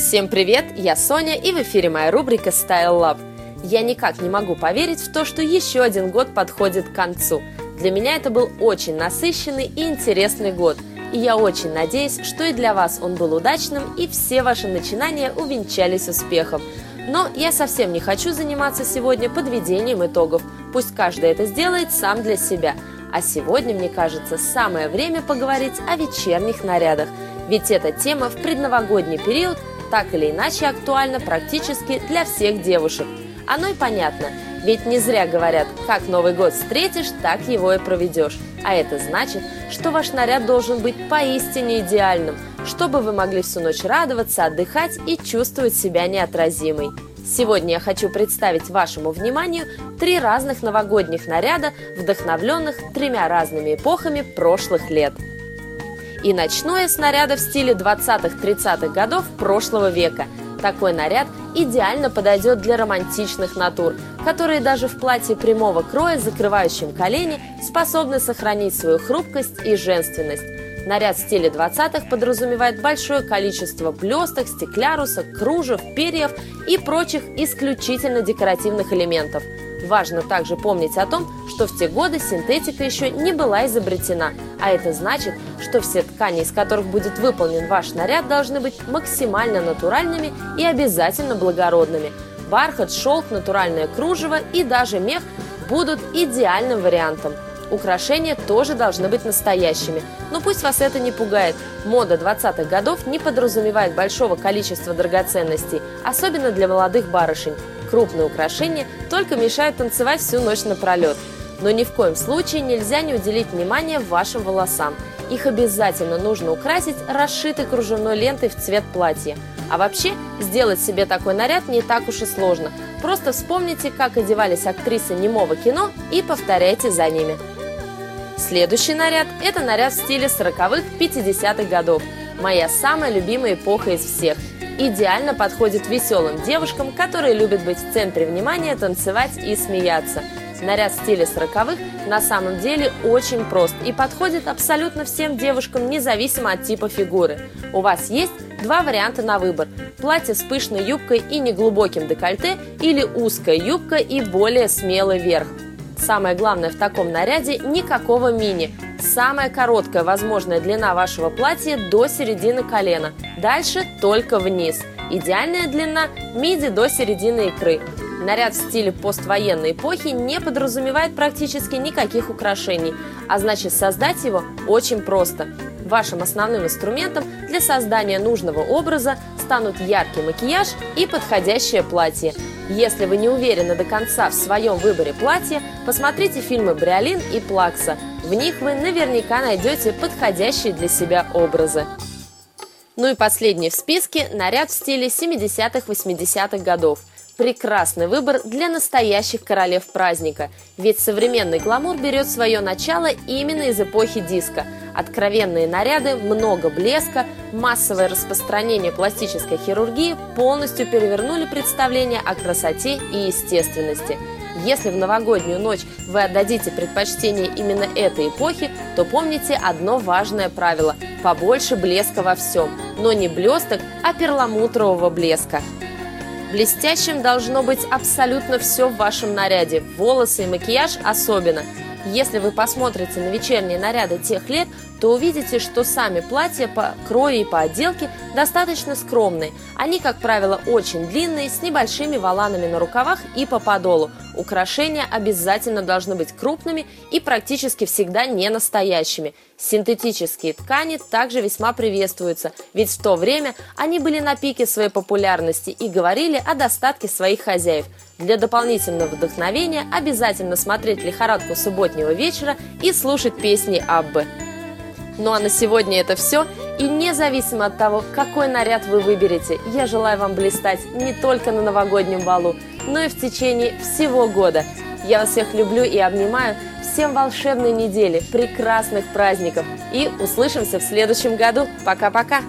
Всем привет, я Соня и в эфире моя рубрика Style Lab. Я никак не могу поверить в то, что еще один год подходит к концу. Для меня это был очень насыщенный и интересный год. И я очень надеюсь, что и для вас он был удачным и все ваши начинания увенчались успехом. Но я совсем не хочу заниматься сегодня подведением итогов. Пусть каждый это сделает сам для себя. А сегодня, мне кажется, самое время поговорить о вечерних нарядах. Ведь эта тема в предновогодний период так или иначе актуальна практически для всех девушек. Оно и понятно, ведь не зря говорят, как Новый год встретишь, так его и проведешь. А это значит, что ваш наряд должен быть поистине идеальным, чтобы вы могли всю ночь радоваться, отдыхать и чувствовать себя неотразимой. Сегодня я хочу представить вашему вниманию три разных новогодних наряда, вдохновленных тремя разными эпохами прошлых лет. И начну я с наряда в стиле 20-30-х годов прошлого века. Такой наряд идеально подойдет для романтичных натур, которые даже в платье прямого кроя, закрывающем колени, способны сохранить свою хрупкость и женственность. Наряд в стиле 20-х подразумевает большое количество блесток, стеклярусок, кружев, перьев и прочих исключительно декоративных элементов. Важно также помнить о том, что в те годы синтетика еще не была изобретена, а это значит, что все ткани, из которых будет выполнен ваш наряд, должны быть максимально натуральными и обязательно благородными. Бархат, шелк, натуральное кружево и даже мех будут идеальным вариантом – Украшения тоже должны быть настоящими. Но пусть вас это не пугает. Мода 20-х годов не подразумевает большого количества драгоценностей, особенно для молодых барышень. Крупные украшения только мешают танцевать всю ночь напролет. Но ни в коем случае нельзя не уделить внимания вашим волосам. Их обязательно нужно украсить расшитой кружевной лентой в цвет платья. А вообще, сделать себе такой наряд не так уж и сложно. Просто вспомните, как одевались актрисы немого кино и повторяйте за ними. Следующий наряд – это наряд в стиле 40-х, 50-х годов. Моя самая любимая эпоха из всех. Идеально подходит веселым девушкам, которые любят быть в центре внимания, танцевать и смеяться. Наряд в стиле 40-х на самом деле очень прост и подходит абсолютно всем девушкам, независимо от типа фигуры. У вас есть два варианта на выбор – платье с пышной юбкой и неглубоким декольте или узкая юбка и более смелый верх – Самое главное в таком наряде – никакого мини. Самая короткая возможная длина вашего платья до середины колена. Дальше только вниз. Идеальная длина – миди до середины икры. Наряд в стиле поствоенной эпохи не подразумевает практически никаких украшений, а значит создать его очень просто. Вашим основным инструментом для создания нужного образа станут яркий макияж и подходящее платье. Если вы не уверены до конца в своем выборе платья, посмотрите фильмы Бриолин и Плакса. В них вы наверняка найдете подходящие для себя образы. Ну и последний в списке – наряд в стиле 70-80-х годов. Прекрасный выбор для настоящих королев праздника, ведь современный гламур берет свое начало именно из эпохи диска. Откровенные наряды, много блеска, массовое распространение пластической хирургии полностью перевернули представление о красоте и естественности. Если в новогоднюю ночь вы отдадите предпочтение именно этой эпохе, то помните одно важное правило – побольше блеска во всем, но не блесток, а перламутрового блеска. Блестящим должно быть абсолютно все в вашем наряде, волосы и макияж особенно. Если вы посмотрите на вечерние наряды тех лет, то увидите, что сами платья по крою и по отделке достаточно скромные. Они, как правило, очень длинные, с небольшими воланами на рукавах и по подолу. Украшения обязательно должны быть крупными и практически всегда не настоящими. Синтетические ткани также весьма приветствуются, ведь в то время они были на пике своей популярности и говорили о достатке своих хозяев. Для дополнительного вдохновения обязательно смотреть «Лихорадку субботнего вечера» и слушать песни Аббы. Ну а на сегодня это все. И независимо от того, какой наряд вы выберете, я желаю вам блистать не только на новогоднем балу, но и в течение всего года. Я вас всех люблю и обнимаю. Всем волшебной недели, прекрасных праздников. И услышимся в следующем году. Пока-пока!